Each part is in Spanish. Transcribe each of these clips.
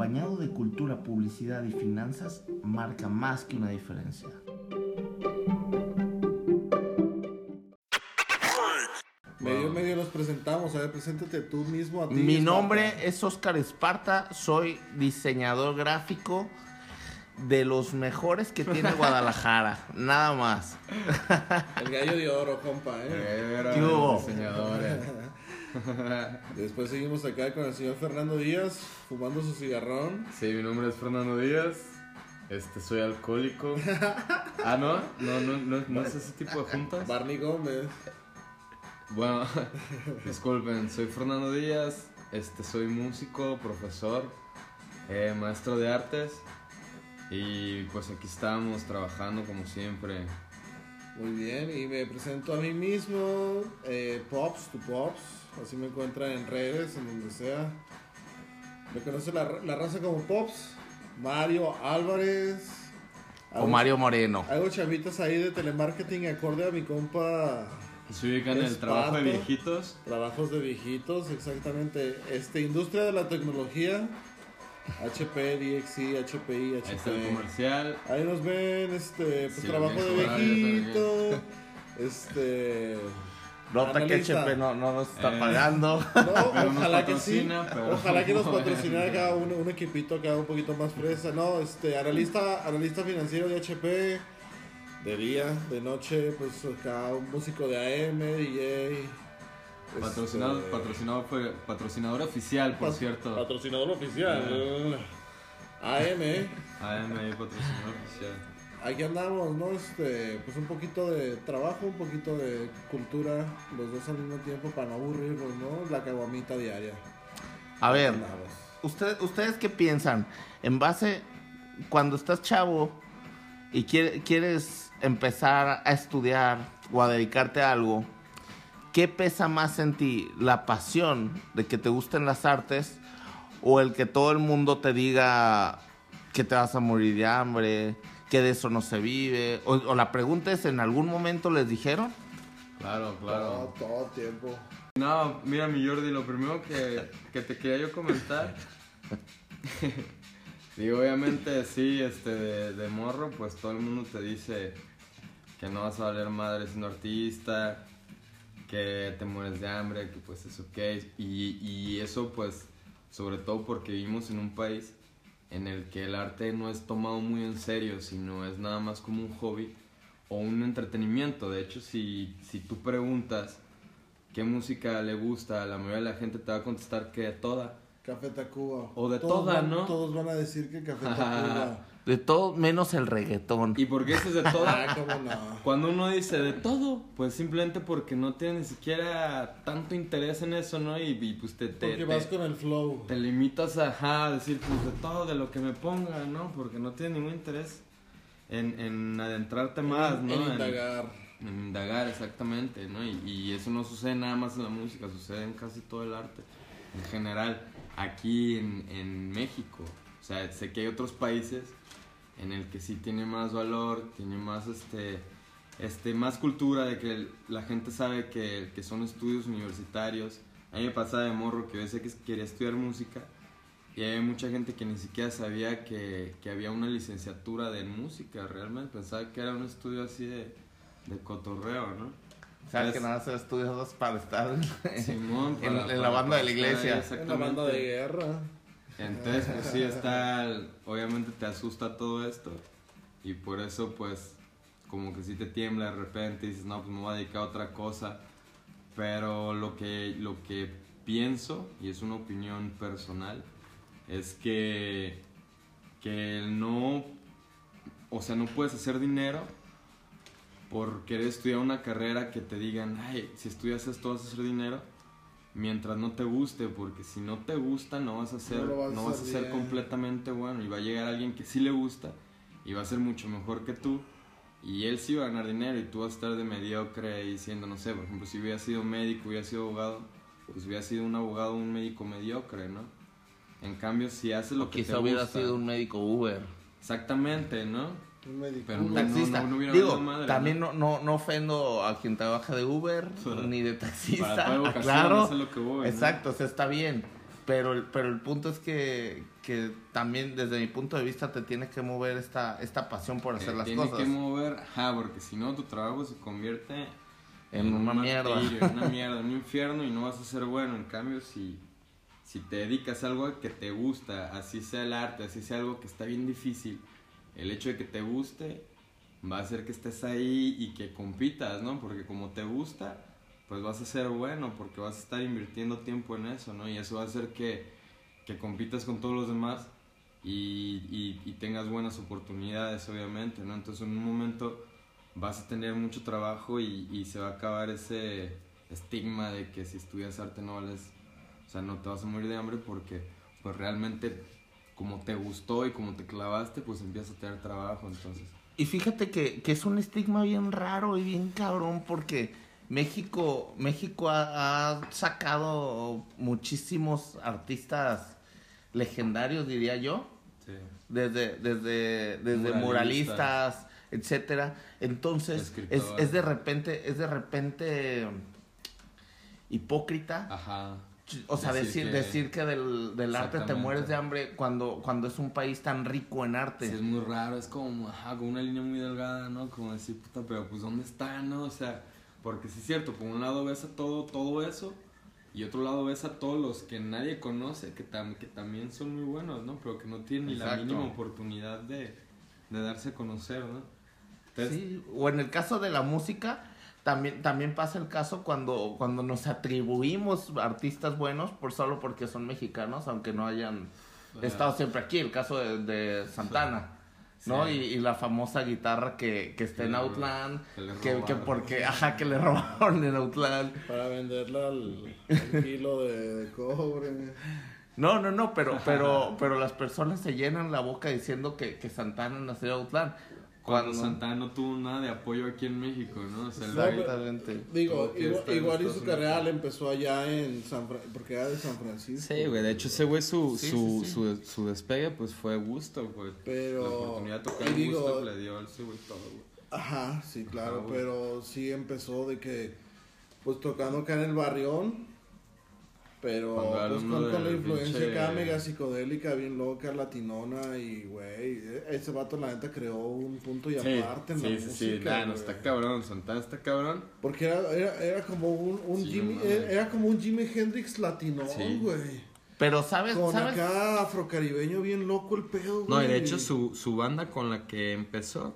acompañado de cultura, publicidad y finanzas, marca más que una diferencia. Medio medio los presentamos, a ver, preséntate tú mismo a ti. Mi Esparta. nombre es Oscar Esparta, soy diseñador gráfico de los mejores que tiene Guadalajara, nada más. El gallo de oro, compa, ¿eh? Era ¿Qué hubo? diseñadores. Después seguimos acá con el señor Fernando Díaz, fumando su cigarrón. Sí, mi nombre es Fernando Díaz. Este, soy alcohólico. Ah, ¿no? No, no, no, no es ese tipo de juntas. Barney Gómez. Bueno, disculpen, soy Fernando Díaz. Este, soy músico, profesor, eh, maestro de artes. Y pues aquí estamos trabajando como siempre. Muy bien, y me presento a mí mismo, eh, Pops, tu Pops, así me encuentran en redes, en donde sea. Me conoce la, la raza como Pops, Mario Álvarez. O Hago- Mario Moreno. Hago chavitas ahí de telemarketing acorde a mi compa Se ubican en el trabajo de viejitos. Trabajos de viejitos, exactamente. Este, industria de la tecnología, HP, DXI, HPI, Ahí está el HP. comercial. Ahí nos ven, este, pues Sí, trabajo de viejito, este... Nota que. HP no, no nos está Eh. pagando. No, ojalá que sí. pero- Ojalá que nos patrocinara acá un, un equipito acá un poquito más fresa. No, este, analista, analista financiero de HP, de día, de noche, pues acá un músico de AM, DJ. Patrocinado, este, patrocinado por- patrocinador oficial, por pat- cierto. Patrocinador oficial. AM, ¿eh? AMI, patrocinador oficial. Aquí andamos, ¿no? Este, pues un poquito de trabajo, un poquito de cultura, los dos al mismo tiempo para no aburrirnos, ¿no? La caguamita diaria. A ver. ¿usted- ¿ustedes qué piensan? En base, cuando estás chavo y quiere- quieres empezar a estudiar o a dedicarte a algo, ¿qué pesa más en ti? ¿La pasión de que te gusten las artes o el que todo el mundo te diga que te vas a morir de hambre, que de eso no se vive? O, o la pregunta es, ¿en algún momento les dijeron? Claro, Todo, claro. todo tiempo. No, mira mi Jordi, lo primero que, que te quería yo comentar. Digo, obviamente sí, este, de, de morro, pues todo el mundo te dice que no vas a valer madre siendo artista, que te mueres de hambre, que pues es ok. Y, y eso pues, sobre todo porque vivimos en un país en el que el arte no es tomado muy en serio, sino es nada más como un hobby o un entretenimiento. De hecho, si, si tú preguntas qué música le gusta, la mayoría de la gente te va a contestar que toda. Café Tacuba. O de Todos toda, van- ¿no? Todos van a decir que Café Tacuba. De todo menos el reggaetón. ¿Y por qué dices de toda? ah, cómo no. Cuando uno dice de todo, pues simplemente porque no tiene ni siquiera tanto interés en eso, ¿no? Y, y, pues te, te, Porque te- vas con el flow. te limitas a, ajá, a decir pues de todo, de lo que me ponga, ¿no? Porque no tienes ningún interés en, en adentrarte más, ¿no? En En- indagar. En indagar, exactamente, ¿no? Y, y eso no sucede nada más en la música, sucede en casi todo el arte, en general, aquí en, en México. O sea, sé que hay otros países en el que sí tiene más valor, tiene más, este, este, más cultura, de que la gente sabe que, que son estudios universitarios. A mí me pasaba de morro que yo decía que quería estudiar música y hay mucha gente que ni siquiera sabía que, que había una licenciatura de música realmente. Pensaba que era un estudio así de, de cotorreo, ¿no? O sea, que nada más estudios para estar Simón, en, para- en la para- banda de la para estar ahí, iglesia. En la banda de guerra. Entonces, pues sí, está, obviamente te asusta todo esto. Y por eso pues como que sí te tiembla de repente y dices, no, pues me voy a dedicar a otra cosa, pero lo que, lo que pienso, y es una opinión personal, es que, que no, o sea, no puedes hacer dinero por querer estudiar una carrera que te digan, ay, si estudias esto vas a hacer dinero, mientras no te guste, porque si no te gusta no vas a ser, No no, vas a vas a ser bien. completamente bueno y va a llegar alguien que sí le gusta y va a ser mucho mejor que tú y él sí va a ganar dinero y tú vas a estar de mediocre diciendo, no sé, por ejemplo, si hubiera sido médico, hubiera sido abogado, pues hubiera sido un abogado, un médico mediocre, ¿no? En cambio, si haces lo O que quizá te hubiera gusta, sido un médico Uber. Exactamente, ¿no? Un médico. Pero Un taxista. no, no hubiera Digo, madre, también ¿no? no, ofendo a quien trabaja de Uber ni de taxista. Para vocación, claro. es lo que voy, ¿no? Exacto, o sea, está bien. Pero, el- pero el punto es que, que también desde mi punto de vista te tiene que mover esta, esta pasión por hacer Eh, las tiene cosas. que mover, ajá, porque si no tu trabajo se convierte En una un mierda. En una mierda, en un infierno y no vas a ser bueno. En cambio, si, si te dedicas a algo que te gusta, así sea el arte, así sea algo que está bien difícil, el hecho de que te guste va a hacer que estés ahí y que compitas, ¿no? Porque como te gusta, pues vas a ser bueno, porque vas a estar invirtiendo tiempo en eso, ¿no? Y eso va a hacer que, que compitas con todos los demás y, y, tengas buenas oportunidades, obviamente, ¿no? Entonces en un momento vas a tener mucho trabajo y, y se va a acabar ese estigma de que si estudias arte no vales, o sea, no te vas a morir de hambre porque pues realmente como te gustó y como te clavaste, pues empiezas a tener trabajo, entonces. Y fíjate que, que es un estigma bien raro y bien cabrón porque México, México ha, ha sacado muchísimos artistas legendarios, diría yo, Sí. desde, desde, desde Muralistas. muralistas, etcétera. Entonces, es, es de repente, es de repente hipócrita. Ajá. O sea, decir, que- decir que del, del arte te mueres de hambre cuando, cuando es un país tan rico en arte. Sí, es muy raro, es como, ajá, como una línea muy delgada, ¿no? Como decir, puta, pero pues ¿dónde está, no? O sea, porque sí es cierto, por un lado ves a todo, todo eso, y otro lado ves a todos los que nadie conoce, que, tam- que también son muy buenos, ¿no? Pero que no tienen ni la Exacto. mínima oportunidad de, de darse a conocer, ¿no? Entonces, Sí, o en el caso de la música, también, también pasa el caso cuando, cuando nos atribuimos artistas buenos por solo porque son mexicanos, aunque no hayan estado siempre aquí, el caso de, de Santana. ¿no? Sí. Y, y la famosa guitarra que, que está Que en Outland, que que, porque, ajá, que le robaron en Outland. Para venderla al, al kilo de, de cobre. No, no, no, pero, pero, pero las personas se llenan la boca diciendo que, que Santana nació en Outland. Cuando Santana no tuvo nada de apoyo aquí en México, ¿no? O sea, el No, güey- Exactamente. Digo, igual, igual y su carrera le empezó allá en San Fra- porque era de San Francisco. Sí, güey, de hecho ese güey su, Sí, su, sí, sí. Su, su despegue pues fue gusto, güey. Pero- La oportunidad de tocar digo- gusto le dio a ese güey todo, güey. Ajá, sí, claro, pero sí empezó de que, pues tocando acá en el barrión, pero pues con, con la influencia pinche- acá mega psicodélica, bien loca, latinona y, güey, ese vato la neta creó un punto y aparte en la sí, sí, sí, música, nah, no, está cabrón, Santana está cabrón. Porque era, era, era como un, un Sí, no mames. era, como un Jimi Hendrix latino, Sí. güey. Pero sabes, Con sabes, acá afrocaribeño bien loco el pedo, güey. No, y de hecho su, su banda con la que empezó,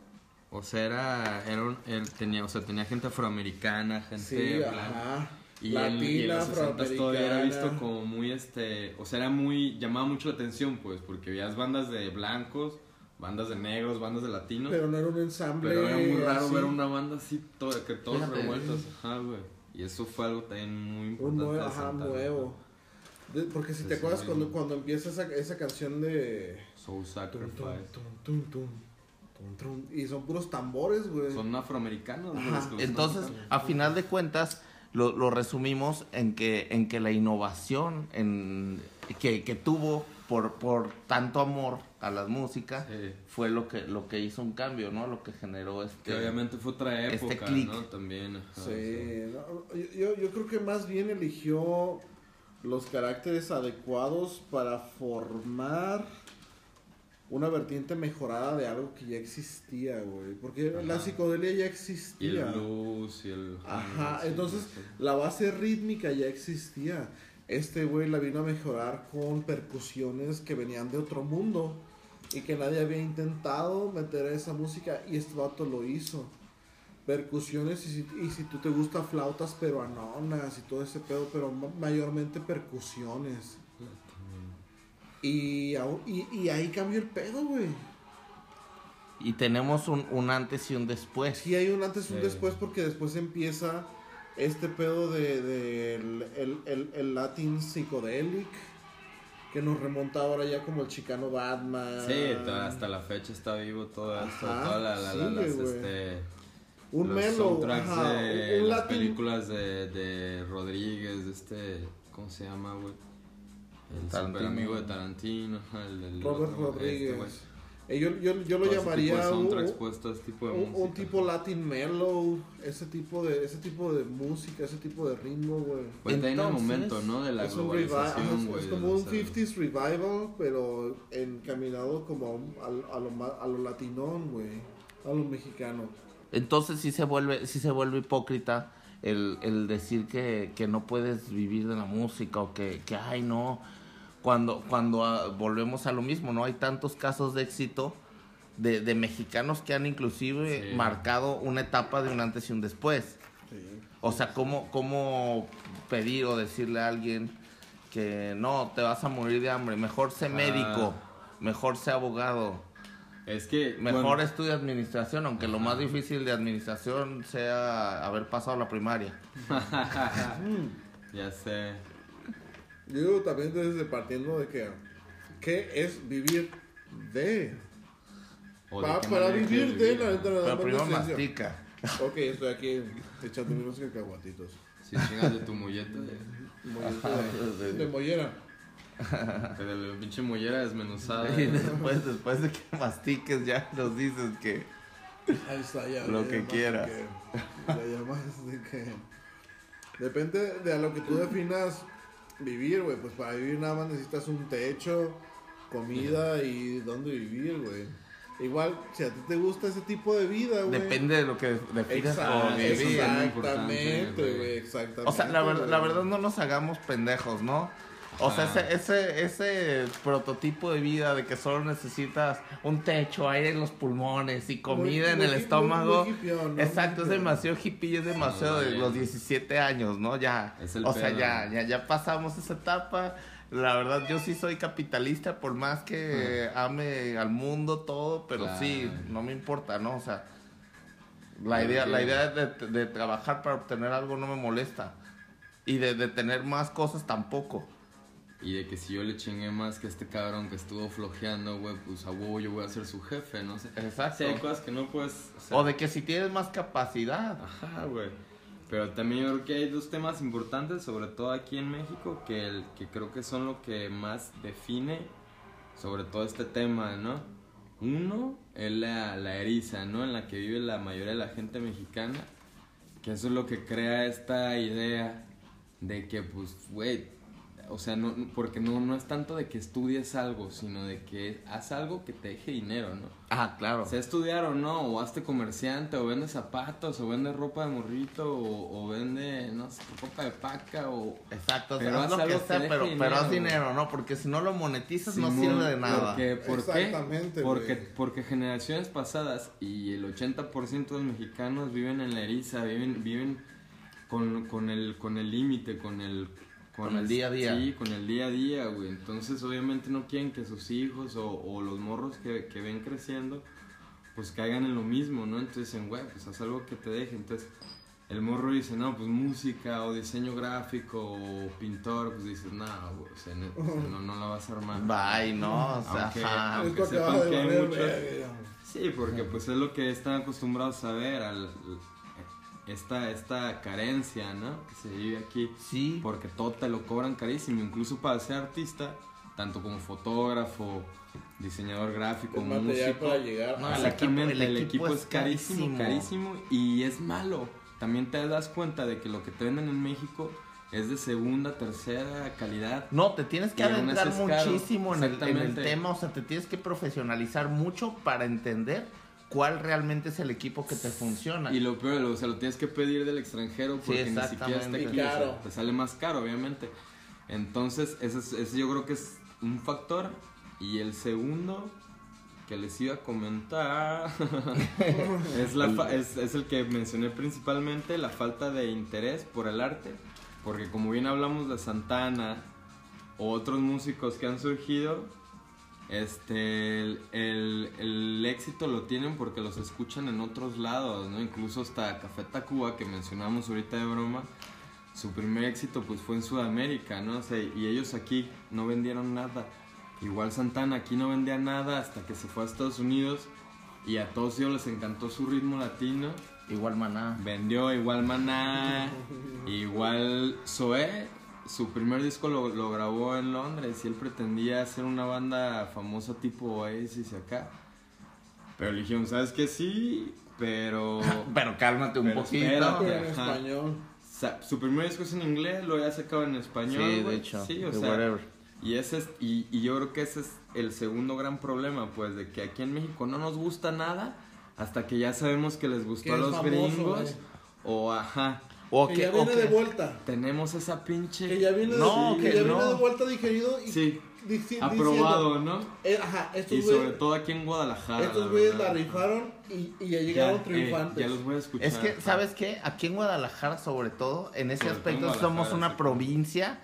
o sea, era, era un- él tenía, o sea, tenía gente afroamericana, gente Sí, blanca. ajá. Y, en, y en Latina, los 60 todavía era visto como muy, este, o sea, era muy, llamaba mucho la atención, pues, porque veías bandas de blancos, bandas de negros, bandas de latinos. Pero no era un ensamble. Pero era muy raro así. ver una banda así, todo, que todos Fíjate. revueltos. Ajá, güey. Y eso fue algo también muy Un importante. nuevo, de ajá, nuevo. De- porque si te acuerdas cuando, cuando empieza esa, esa canción de... Soul Sacrifice. tum, tum, tum, tum, tum, y son puros tambores, güey. Son afroamericanos, güey. Entonces, a final de cuentas, lo, lo resumimos en que, en que la innovación en, que, que tuvo por, por tanto amor a la música Sí. fue lo que, lo que hizo un cambio, ¿no? Lo que generó este... Que obviamente fue otra este época, click. ¿no? También. ajá, Sí, no, yo, yo creo que más bien eligió los caracteres adecuados para formar una vertiente mejorada de algo que ya existía, güey. Porque la psicodelia ya Y el existía. blues y el... Ajá, sí, entonces sí. la base rítmica ya existía. Este güey la vino a mejorar con percusiones que venían de otro mundo y que nadie había intentado meter esa música y este vato lo hizo. Percusiones y si, y si tú te gusta flautas peruanonas y todo ese pedo, pero ma- mayormente percusiones. Y, y, y ahí cambió el pedo, güey. Y tenemos un, un antes y un después. Sí hay un antes y un Sí. después porque después empieza este pedo de, de el, el, el, el Latin Psychedelic que nos remonta ahora ya como el chicano Batman. Sí, hasta la fecha está vivo todo esto, Ajá, todas la, la- la- las, este, Un los melo, soundtracks ajá, de un las Latin- películas de, de Rodríguez, de este, ¿cómo se llama, güey? El Tarantino. amigo de Tarantino, ajá, el, el Robert otro, Rodríguez. este, güey. Eh, yo, yo, yo lo Todo llamaría un, este tipo de un- un tipo Latin mellow, ese tipo de ese tipo de música, ese tipo de ritmo, güey. Pues en el momento, ¿no? De la Es, globalización, es- güey. es de como un años. 50s revival, pero encaminado como a, a lo, ma- a lo latinón, güey. A lo mexicano. Entonces sí se vuelve, sí se vuelve hipócrita el, el decir que, que no puedes vivir de la música o que, que ay no, cuando, cuando ah, volvemos a lo mismo, ¿no? Hay tantos casos de éxito de, de mexicanos que han inclusive Sí. marcado una etapa de un antes y un después. Sí. O sea, ¿cómo, ¿cómo pedir o decirle a alguien que no, te vas a morir de hambre? Mejor sé médico, mejor sé abogado, Es que. mejor bueno, estudia administración, aunque lo más difícil de administración sea haber pasado la primaria. Ya sé. Yo digo también desde partiendo de que ¿qué es vivir de? O Pa- qué para vivir de la neta nada Pero más primero licencia. mastica. Ok, estoy aquí echando unos cacahuatitos. Si chingas de tu molleta, de, Mollera. De mollera. de la pinche mollera desmenuzada. Y después, después de que mastiques ya nos dices que... Ahí está, ya. Lo ya que llamas quiera. de que- Ya llamas de que. Depende de a lo que tú definas vivir, güey. Pues para vivir nada más necesitas un techo, comida y dónde vivir, güey. Igual, si a ti te gusta ese tipo de vida, güey. Depende de lo que definas como vivir. Exactamente, güey. Exactamente. O sea, la, ver- la verdad no nos hagamos pendejos, ¿no? O sea, Ah. ese, ese, ese prototipo de vida de que solo necesitas un techo, aire en los pulmones y comida Muy- en muy el estómago. muy hipión, ¿no? Exacto, es demasiado hippie y es demasiado de los 17 años, ¿no? Ya. Es el o sea, pedo. ya, ya, ya pasamos esa etapa. La verdad, yo sí soy capitalista, por más que ame al mundo, todo, pero Claro. sí, no me importa, ¿no? O sea, la idea, la idea de, de trabajar para obtener algo no me molesta. Y de, de tener más cosas tampoco. Y de que si yo le chingué más que este cabrón que estuvo flojeando, güey, pues a huevo yo voy a ser su jefe, no sé. Exacto. Sí, hay cosas que no puedes. o sea, O de que si tienes más capacidad. Ajá, güey. Pero también yo creo que hay dos temas importantes, sobre todo aquí en México, que, el, que creo que son lo que más define sobre todo este tema, ¿no? Uno es la, la eriza, ¿no? En la que vive la mayoría de la gente mexicana, que eso es lo que crea esta idea de que, pues, güey, o sea, no, porque no, no es tanto de que estudies algo, sino de que haz algo que te deje dinero, ¿no? Ah, claro. Sea estudiar o no, o hazte comerciante, o vende zapatos, o vende ropa de morrito, o, o vende, no sé, ropa de paca, o... Exacto, o sea, Pero haz lo que algo que sea, deje pero, pero haz dinero, dinero, ¿no? Porque si no lo monetizas no sirve de nada. Porque, ¿Por qué? Exactamente, Porque, güey. porque generaciones pasadas y el 80% de los mexicanos viven en la eriza, viven, viven con, con el con el límite, con el... Con el día a día. Sí, con el día a día, güey. Entonces, obviamente no quieren que sus hijos o, o los morros que, que ven creciendo, pues caigan en lo mismo, ¿no? Entonces dicen, güey, pues haz algo que te deje. Entonces, el morro dice, no, pues música o diseño gráfico o pintor, pues dices, no, güey, o sea, no, o sea, no, no la vas a armar. Bye, no, o sea, Aunque- ajá. aunque sepan que hay muchos-. Sí, porque pues es lo que están acostumbrados a ver, al, esta, esta carencia, ¿no? Que se vive aquí. Sí. Porque todo te lo cobran carísimo, incluso para ser artista, tanto como fotógrafo, diseñador gráfico, El material músico. para llegar No, a el equipo- el el, equipo es es carísimo, carísimo. carísimo y es malo. También te das cuenta de que lo que te venden en México es de segunda, tercera calidad. No, te tienes que adentrar muchísimo en el, en el tema, o sea, te tienes que profesionalizar mucho para entender cuál realmente es el equipo que te funciona. Y lo peor, o sea, lo tienes que pedir del extranjero porque ni siquiera está aquí. o sea, te sale más caro, obviamente. Entonces, ese, es- ese yo creo que es un factor. Y el segundo que les iba a comentar es, la fa- es, es el que mencioné principalmente, la falta de interés por el arte. Porque como bien hablamos de Santana o otros músicos que han surgido, este, el, el- el éxito lo tienen porque los escuchan en otros lados, ¿no? Incluso hasta Café Tacuba, que mencionamos ahorita de broma, su primer éxito pues fue en Sudamérica, ¿no? O sea, y ellos aquí no vendieron nada. Igual Santana aquí no vendía nada hasta que se fue a Estados Unidos y a todos ellos les encantó su ritmo latino. Igual maná. Vendió igual Maná, igual Zoé. Su primer disco lo, lo grabó en Londres y él pretendía hacer una banda famosa tipo Oasis y acá. Pero Legión, ¿sabes que sí? Pero... Pero cálmate un Pero poquito. espérate. En Ajá. español. sa- su primer disco es en inglés, lo había sacado en español. Sí, de hecho. Sí, o de sea, whatever. Y, ese es, y, y yo creo que ese es el segundo gran problema, pues, de que aquí en México no nos gusta nada hasta que ya sabemos que les gustó Que a los famoso, gringos. O, ajá, O que que, ya viene de vuelta. tenemos esa pinche... Que ya viene, No, de, que que ya no. viene de vuelta digerido y Sí, aprobado, diciendo, ¿no? eh, ajá, estos Y sobre todo aquí en Guadalajara. estos la güeyes la rifaron y, y ya Ya, llegaron eh, triunfantes. ya los voy a escuchar. Es que, ¿sabes qué? Aquí en Guadalajara, sobre todo, en ese Sobre todo en aspecto somos una sí. provincia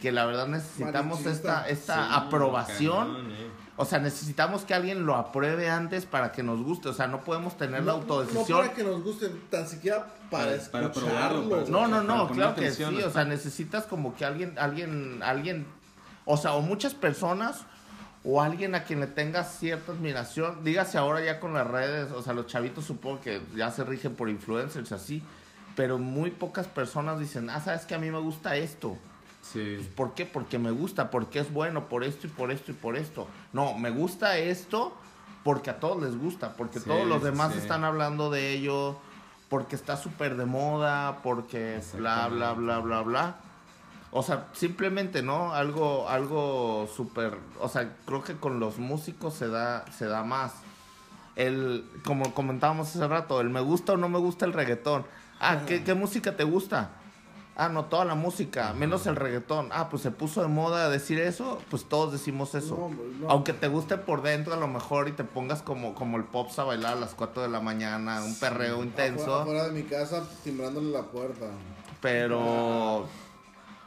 que la verdad necesitamos esta, esta Sí, aprobación. cañón, eh. O sea, necesitamos que alguien lo apruebe antes para que nos guste. O sea, no podemos tener la no, no autodecisión. para que nos guste, tan siquiera para, Para- escucharlo. probarlo, para No, no, no, claro que sí, o sea, necesitas como que alguien, alguien, alguien, o sea, o muchas personas o alguien a quien le tengas cierta admiración, dígase ahora ya con las redes, o sea, los chavitos supongo que ya se rigen por influencers así, pero muy pocas personas dicen, ah, sabes que a mí me gusta esto. Sí. ¿Por qué? Porque me gusta, porque es bueno, por esto y por esto y por esto. No, me gusta esto porque a todos les gusta, porque Sí, todos los demás sí. están hablando de ello, porque está súper de moda, porque bla, bla, bla, bla, bla. O sea, simplemente, ¿no? Algo, algo súper, o sea, creo que con los músicos se da, se da más. El, como comentábamos hace rato, el me gusta o no me gusta el reggaetón. Ah, ¿qué, qué música te gusta? Ah, no, toda la música, menos el reggaetón. Ah, pues se puso de moda decir eso, pues todos decimos eso. No, hombre, no. Aunque te guste por dentro a lo mejor y te pongas como, como el pops a bailar a las 4 de la mañana, un perreo intenso, Afuera, afuera de mi casa timbrándole la puerta. pero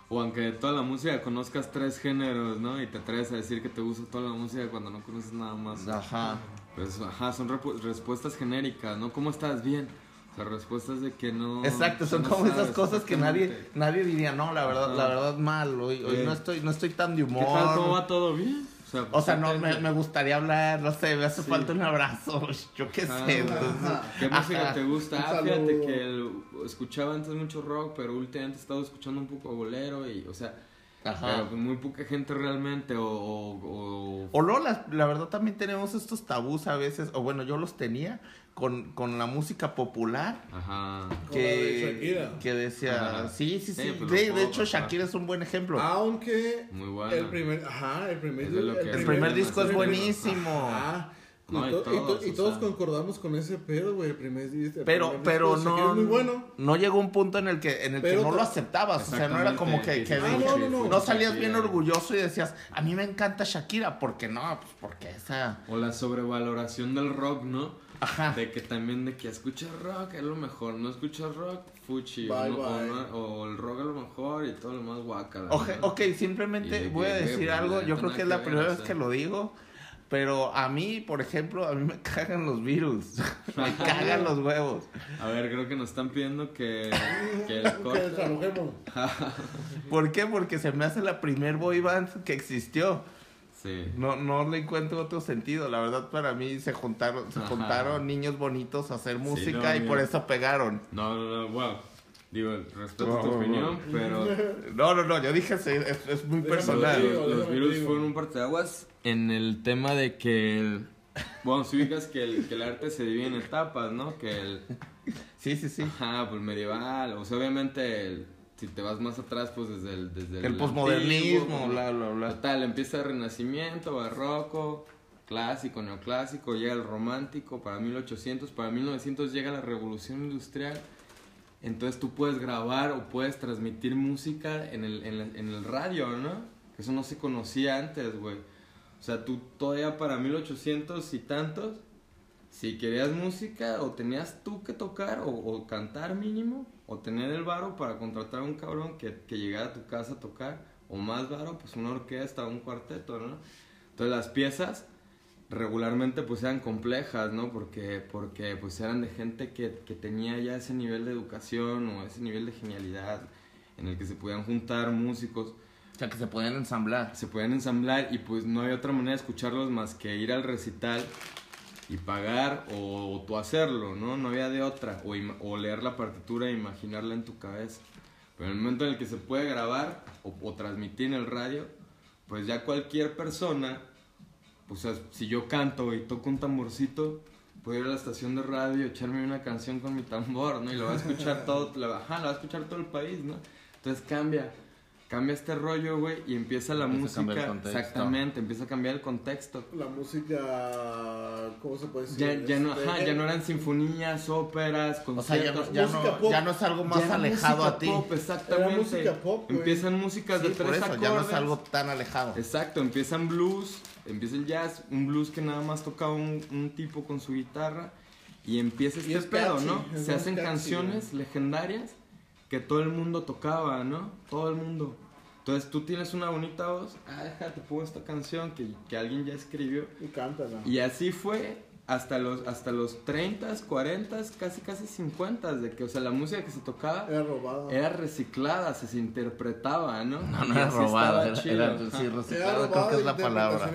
O aunque de toda la música conozcas tres géneros, ¿no? Y te atreves a decir que te gusta toda la música cuando no conoces nada más. ajá. Pues, ajá, son respuestas genéricas, ¿no? ¿Cómo estás? Bien. O sea, respuestas de que no... Exacto, son no como esas sabes cosas que nadie nadie diría, no, la verdad, Ajá. la verdad mal, hoy, hoy no estoy no estoy tan de ¿Qué tal? ¿Cómo humor. va todo bien? sea, O sea, no, me, exactamente. me gustaría hablar, no sé, me hace Sí. falta un abrazo, yo qué Ajá. sé. entonces-. ¿Qué Ajá. música te gusta? Ah, fíjate que el- escuchaba antes mucho rock, pero últimamente he estado escuchando un poco bolero y, o sea, Ajá. pero pues muy poca gente realmente o... o, o- O luego, la, la verdad también tenemos estos tabús a veces, o bueno, yo los tenía con, con la música popular. Ajá. Con la de Que, Shakira. que decía, Ajá. sí, sí, sí. Sí, pues, de, de hecho. Shakira es un buen ejemplo. Aunque Muy bueno. el primer, ajá, el primer, que- el primer disco es el buenísimo. Ajá. Y, No, y to- y to- todos, y o todos sea. concordamos con ese pedo, güey. El primer disco. el Pero, primer pero disco no, es muy bueno. no llegó un punto en el que, en el que no lo ta- aceptabas. O sea, no era como que, que Ah, de- no, no, no. no salías bien orgulloso y decías, a mí me encanta Shakira. porque no? Pues porque esa. O la sobrevaloración del rock, ¿no? Ajá. De que también de que escuchas rock es lo mejor, no escuchas rock, fuchi, o, Bye, no- o bye. no- o el rock es lo mejor y todo lo más guacala. ¿no? ok, simplemente voy a que, decir güey, pues, algo. Yo creo que es que la ver, primera o vez que lo digo. Pero a mí, por ejemplo, a mí me cagan los virus. me cagan los huevos. A ver, creo que nos están pidiendo que, que el Que corte-. ¿Por qué? Porque se me hace la primer boy band que existió. Sí. No, no le encuentro otro sentido. La verdad, para mí se juntaron, se Ajá. juntaron niños bonitos a hacer música no, y mira. por eso pegaron. No, no, no, wow. Digo, respeto Wow, tu wow, opinión, pero No, no, no, yo dije sí, es, es muy Déjame personal. digo, los, virus digo. fueron un parteaguas en el tema de que el... Bueno, si ubicas que el, que el arte se divide en etapas, ¿no? Que el... Sí, sí, sí. Ajá, pues medieval, o sea, obviamente, el- si te vas más atrás, pues desde el... Desde El posmodernismo, antiguo, bla, bla, bla. Total, empieza el renacimiento, barroco, clásico, neoclásico, llega el romántico, para 1800, para 1900 llega la revolución industrial. Entonces tú puedes grabar o puedes transmitir música en el, en la- en el radio, ¿no? Eso no se conocía antes, güey. O sea, tú todavía para 1800 y tantos, si querías música o tenías tú que tocar o, o cantar mínimo, o tener el varo para contratar a un cabrón que, que llegara a tu casa a tocar, o más varo, pues una orquesta o un cuarteto, ¿no? Entonces las piezas regularmente pues eran complejas, ¿no? Porque, porque pues eran de gente que, que tenía ya ese nivel de educación o ese nivel de genialidad en el que se podían juntar músicos O sea, que se pueden ensamblar. se podían ensamblar y pues no había otra manera de escucharlos más que ir al recital y pagar o, o tú hacerlo, ¿no? No había de otra. O, leer la partitura e imaginarla en tu cabeza. Pero en el momento en el que se puede grabar o, o transmitir en el radio, pues ya cualquier persona, pues o sea, si yo canto y toco un tamborcito, puedo ir a la estación de radio, echarme una canción con mi tambor, ¿no? Y lo va a escuchar todo, la, ajá, lo va a escuchar todo el país, ¿no? Entonces cambia, cambia este rollo, güey, y empieza la Empieza a cambiar el música, contexto. exactamente, empieza a cambiar el contexto. La música, ¿cómo se puede decir? Ya, ya no, Este, ajá, ya no eran sinfonías, óperas, O sea, ya no, conciertos. ya, no, ya no es algo más alejado a ti. Pop, exactamente. Era música pop, güey. Empiezan músicas Sí, de por tres eso, acordes. ya no es algo tan alejado. Exacto, empiezan blues, empieza el jazz, un blues que nada más tocaba un, un tipo con su guitarra y empieza Y este es pedo, catchy, ¿no? es Se hacen catchy, canciones legendarias que todo el mundo tocaba, ¿no? Todo el mundo. Entonces tú tienes una bonita voz, ah, déjate, pongo esta canción que, que alguien ya escribió. Y cántala. Y así fue hasta los, hasta los 30, 40, casi casi 50, de que, o sea, la música que se tocaba Era robada. era reciclada, se, se interpretaba, ¿no? No, no era estaba era, era sí, Era reciclado, creo robada que es la palabra.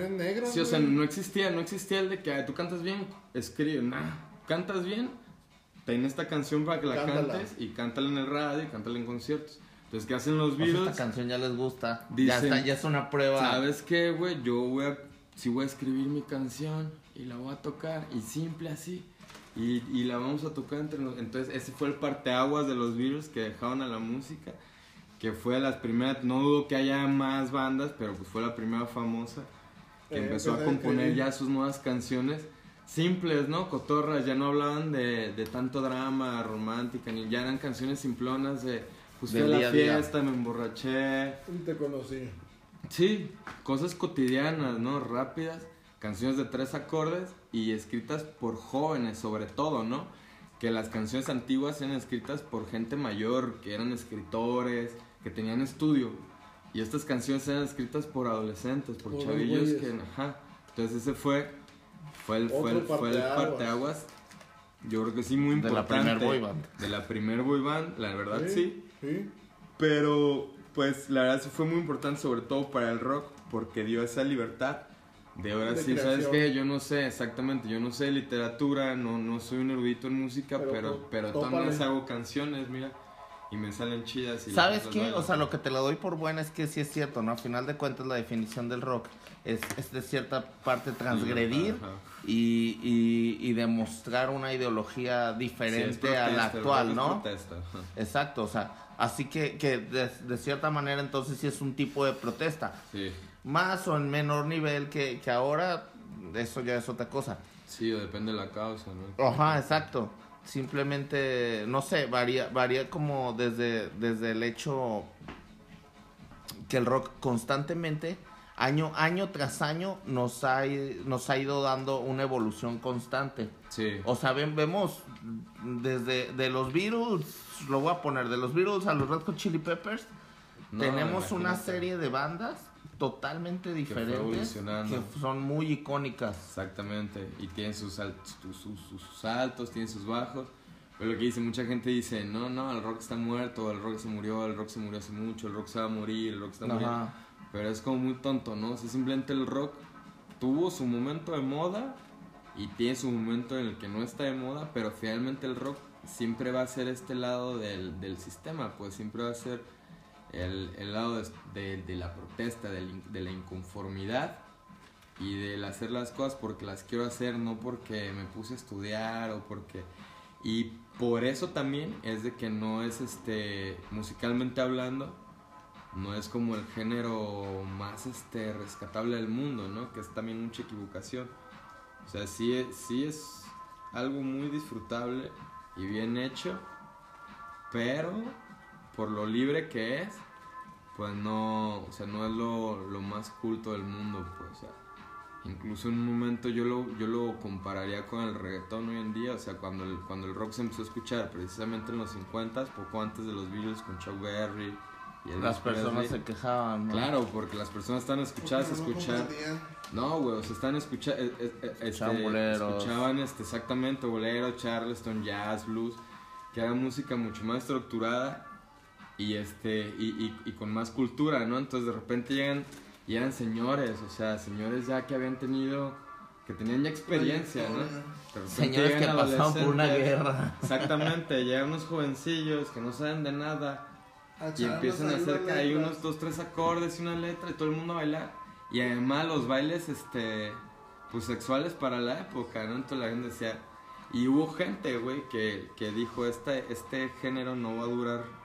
Sí, o sea, no existía, no existía el de que "Ay, tú cantas bien, escribe, nah, cantas bien, ten esta canción para que la Cántala. cantes y cántala en el radio y cántala en conciertos. Entonces, ¿qué hacen los O sea, esta canción ya les gusta. ya, Dicen, está, ya es una prueba. ¿Sabes qué, güey? Yo voy a, si voy a escribir mi canción y la voy a tocar y simple así. Y, y la vamos a tocar entre los... Entonces ese fue el parteaguas de los Beatles que dejaron a la música. Que fue las primeras... No dudo que haya más bandas, pero pues fue la primera famosa. Que Eh, empezó a a componer escribir. ya sus nuevas canciones. Simples, ¿no? Cotorras, ya no hablaban de, de tanto drama, romántica, ni ya eran canciones simplonas de... Pues fui a la día a día. fiesta, me emborraché, Y te conocí. Sí, cosas cotidianas, ¿no? Rápidas, canciones de tres acordes y escritas por jóvenes sobre todo, ¿no? Que las canciones antiguas eran escritas por gente mayor, que eran escritores, que tenían estudio. Y estas canciones eran escritas por adolescentes, por Por chavillos que... Ajá. Entonces ese fue, fue el, fue el, fue el parteaguas. Yo creo que sí, muy De la importante. primer boy band. De la primer boy band, la verdad sí. Sí. Pero, pues, la verdad sí fue muy importante, sobre todo para el rock, porque dio esa libertad de ahora De sí, ¿sabes qué? Yo no sé exactamente, yo no sé literatura, no, no soy un erudito en música, Pero pero, maneras hago canciones, mira, y me salen chidas. Y ¿Sabes qué? O sea, lo que te lo doy por buena es que sí es cierto, ¿no? A final de cuentas la definición del rock es, es de cierta parte transgredir y, y, y demostrar una ideología Sí, diferente a la actual, ¿no? Exacto, o sea, así que, que de, de cierta manera entonces sí es un tipo de protesta. Sí, Más o en menor nivel que, que ahora, eso ya es otra cosa. sí, depende de la causa, ¿no? Ajá, exacto. Simplemente, no sé, varía, varía como desde, desde el hecho que el rock constantemente, año, año tras año, nos ha, nos ha ido dando una evolución constante. Sí, O sea, ven- vemos desde de los Beatles, lo voy a poner, de los Beatles a los Red Hot Chili Peppers, No, tenemos una serie de bandas totalmente diferentes que son muy icónicas. Exactamente, y tiene sus, al- sus, sus- sus altos, tiene sus bajos. Pero lo que dice, mucha gente dice, no, no, el rock está muerto, el rock se murió, el rock se murió hace mucho, el rock se va a morir, el rock está muriendo. Pero es como muy tonto, ¿no? O sea, simplemente el rock tuvo su momento de moda y tiene su momento en el que no está de moda, pero finalmente el rock siempre va a ser este lado del, del sistema, pues siempre va a ser el, lado de, la protesta, de la inconformidad y del hacer las cosas porque las quiero hacer, no porque me puse a estudiar o porque... Y por eso también es de que no es este musicalmente hablando, no es como el género más este rescatable del mundo, ¿no? Que es también mucha equivocación. O sea, sí sí es algo muy disfrutable y bien hecho, pero por lo libre que es, pues no, o sea, no es lo, lo más culto del mundo, pues, o sea, incluso en un momento yo lo, yo lo compararía con el reggaetón hoy en día, o sea, cuando el, cuando el rock se empezó a escuchar precisamente en los 50, poco antes de los Beatles con Chuck Berry y Las personas Presley. se quejaban. ¿no? Claro, porque las personas están escuchadas a escuchar. No, güey, o sea, están escuchando. Escuchaban boleros. Escuchaban este, exactamente bolero, charleston, jazz, blues, que era música mucho más estructurada y, este, y, y, y con más cultura, ¿no? Entonces de repente llegan y eran señores, o sea, señores ya que habían tenido, que tenían ya experiencia, ¿no? Señores que pasaron por una guerra. Exactamente, llegan unos jovencillos que no saben de nada y empiezan a hacer que hay unos dos, tres acordes y una letra y todo el mundo a bailar. Y además los bailes, este, pues sexuales para la época, ¿no? Entonces la gente decía, Y hubo gente, güey, que, que dijo, este, este género no va a durar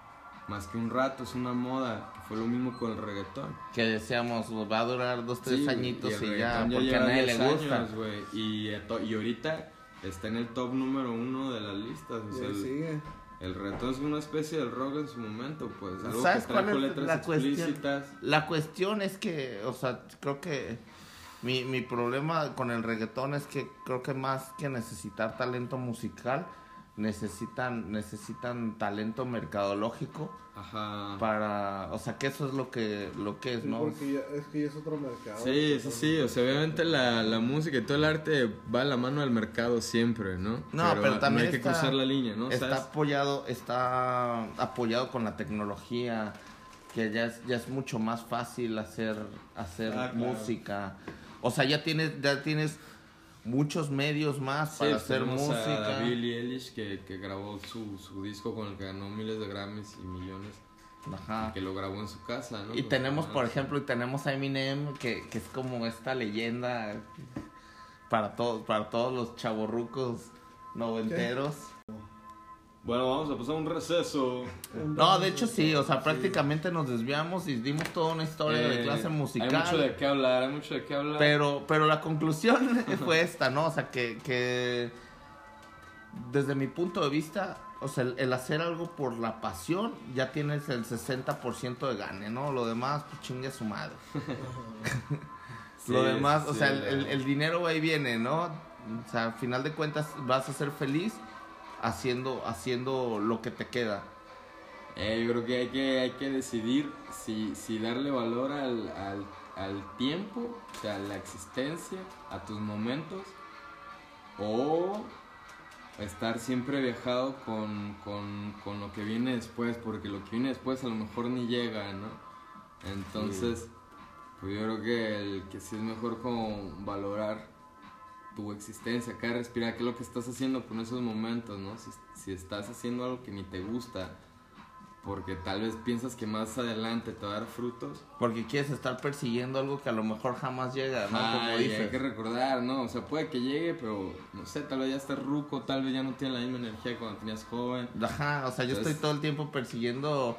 más que un rato, es una moda. Fue lo mismo con el reggaetón. Que decíamos, va a durar dos, tres Sí, añitos el y, ya, reggaetón porque a nadie 10 le gusta. años, y, eh, y ahorita está en el top número uno de las listas. o Y sea, el, sigue. el reggaetón es una especie del rock en su momento, pues. Algo ¿Sabes que trajo cuál es letras la cuestión? La cuestión es que, o sea, creo que mi, mi problema con el reggaetón es que creo que más que necesitar talento musical, necesitan, necesitan talento mercadológico Ajá. para, o sea, que eso es lo que, lo que es, Sí, ¿no? porque ya, es que ya es otro mercado. Sí, sí, sí, o sea, obviamente la, la música y todo el arte va a la mano del mercado siempre, ¿no? No, pero también hay que está- cruzar la línea, ¿no? está ¿Sabes? apoyado, está apoyado con la tecnología, que ya es, ya es mucho más fácil hacer, hacer Ah, claro. música. O sea, ya tienes, ya tienes muchos medios más Sí, para pues hacer tenemos música. A Billie Eilish que, que grabó su, su disco con el que ganó miles de Grammys y millones. Ajá. Que lo grabó en su casa, ¿no? Y tenemos, por ejemplo, y tenemos a Eminem, que, que es como esta leyenda para todos, para todos los chavorrucos noventeros. Bueno, vamos a pasar un receso. No, de hecho sí, o sea, prácticamente nos desviamos y dimos toda una historia de Eh, clase musical. Hay mucho de qué hablar, hay mucho de qué hablar. Pero, pero la conclusión fue esta, ¿no? O sea, que, que desde mi punto de vista, o sea, el, el hacer algo por la pasión, ya tienes el 60% de gane, ¿no? Lo demás, pues chingue a su madre. Sí, Lo demás, o sea, el, el- el dinero ahí viene, ¿no? O sea, al final de cuentas vas a ser feliz haciendo, haciendo lo que te queda. Eh, yo creo que hay que, hay que decidir si, si darle valor al, al, al tiempo, o sea, a la existencia, a tus momentos, o estar siempre viajado con, con, con lo que viene después, porque lo que viene después a lo mejor ni llega, ¿no? Entonces, pues yo creo que, el, que sí es mejor como valorar tu existencia, cada respirar, qué es lo que estás haciendo con esos momentos, ¿no? Si, si estás haciendo algo que ni te gusta, porque tal vez piensas que más adelante te va a dar frutos. Porque quieres estar persiguiendo algo que a lo mejor jamás llega, ¿no? Como dices. hay que recordar, ¿no? O sea, puede que llegue, pero no sé, tal vez ya estés ruco, tal vez ya no tiene la misma energía que cuando tenías joven. Ajá, o sea, yo Entonces- estoy todo el tiempo persiguiendo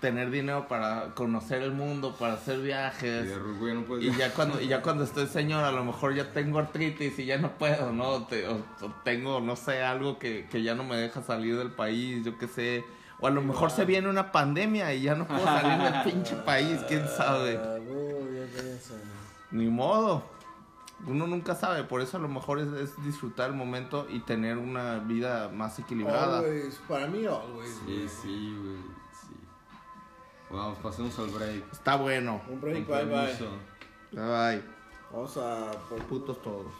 tener dinero para conocer el mundo, para hacer viajes. de ruco ya no puedes. Y ya cuando, y ya cuando estoy señor, a lo mejor ya tengo artritis y ya no puedo, ¿no? Te- o, o tengo, no sé, algo que, que ya no me deja salir del país, yo qué sé. O a lo mejor se viene una pandemia y ya no puedo salir del pinche país, quién sabe. Ah, piensa. Ni modo. Uno nunca sabe, por eso a lo mejor es, es disfrutar el momento y tener una vida más equilibrada. Always, para mí, always. Sí, güey. sí, güey, sí. Vamos, pasemos al break. Está bueno. Un break, Con bye bye. permiso. Bye. Vamos a por Putos todos.